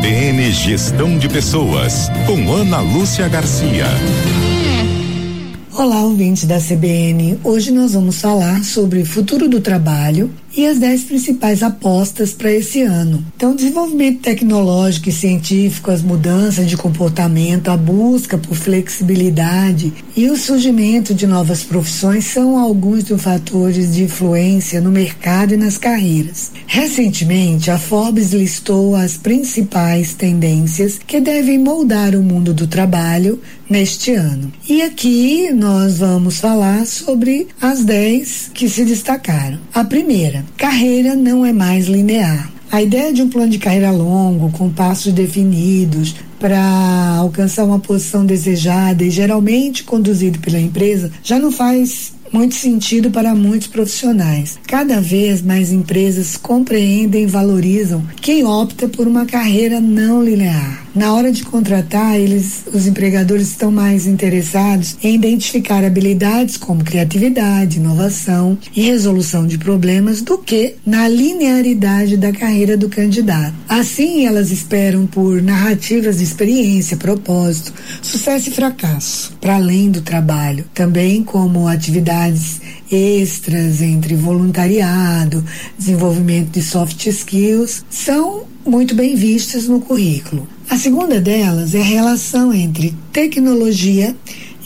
CBN Gestão de Pessoas, com Ana Lúcia Garcia. Olá, ouvinte da CBN. Hoje nós vamos falar sobre futuro do trabalho e as dez principais apostas para esse ano. Então, desenvolvimento tecnológico e científico, as mudanças de comportamento, a busca por flexibilidade e o surgimento de novas profissões são alguns dos fatores de influência no mercado e nas carreiras. Recentemente, a Forbes listou as principais tendências que devem moldar o mundo do trabalho neste ano. E aqui nós vamos falar sobre as dez que se destacaram. A primeira, carreira não é mais linear. A ideia de um plano de carreira longo, com passos definidos, para alcançar uma posição desejada e geralmente conduzido pela empresa, já não faz muito sentido para muitos profissionais. Cada vez mais empresas compreendem e valorizam quem opta por uma carreira não linear. Na hora de contratar, eles, os empregadores estão mais interessados em identificar habilidades como criatividade, inovação e resolução de problemas do que na linearidade da carreira do candidato. Assim, elas esperam por narrativas de experiência, propósito, sucesso e fracasso, para além do trabalho, também como atividades extras entre voluntariado, desenvolvimento de soft skills, são muito bem vistas no currículo. A segunda delas é a relação entre tecnologia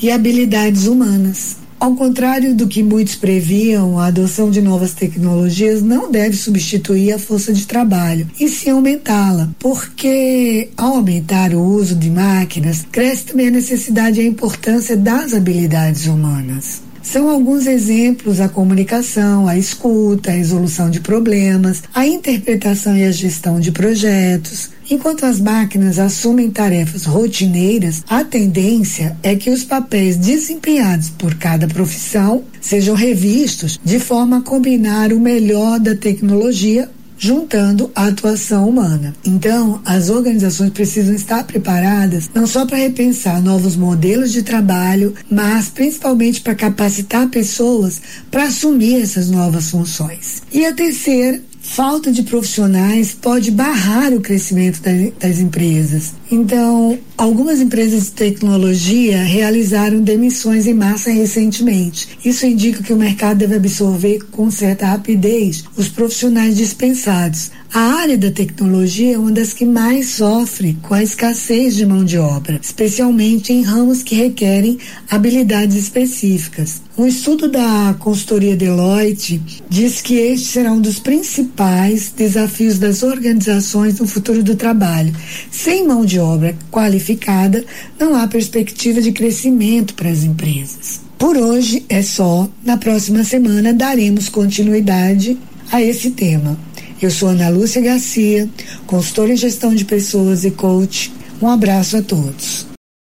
e habilidades humanas. Ao contrário do que muitos previam, a adoção de novas tecnologias não deve substituir a força de trabalho, e sim aumentá-la, porque ao aumentar o uso de máquinas, cresce também a necessidade e a importância das habilidades humanas. São alguns exemplos a comunicação, a escuta, a resolução de problemas, a interpretação e a gestão de projetos. Enquanto as máquinas assumem tarefas rotineiras, a tendência é que os papéis desempenhados por cada profissão sejam revistos de forma a combinar o melhor da tecnologia juntando a atuação humana. Então, as organizações precisam estar preparadas não só para repensar novos modelos de trabalho, mas principalmente para capacitar pessoas para assumir essas novas funções. E a terceira falta de profissionais pode barrar o crescimento das empresas. Então, algumas empresas de tecnologia realizaram demissões em massa recentemente. Isso indica que o mercado deve absorver com certa rapidez os profissionais dispensados. A área da tecnologia é uma das que mais sofre com a escassez de mão de obra, especialmente em ramos que requerem habilidades específicas. Um estudo da consultoria Deloitte diz que este será um dos principais desafios das organizações no futuro do trabalho. Sem mão de obra qualificada, não há perspectiva de crescimento para as empresas. Por hoje é só. Na próxima semana daremos continuidade a esse tema. Eu sou Ana Lúcia Garcia, consultora em gestão de pessoas e coach. Um abraço a todos.